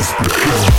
Podcast.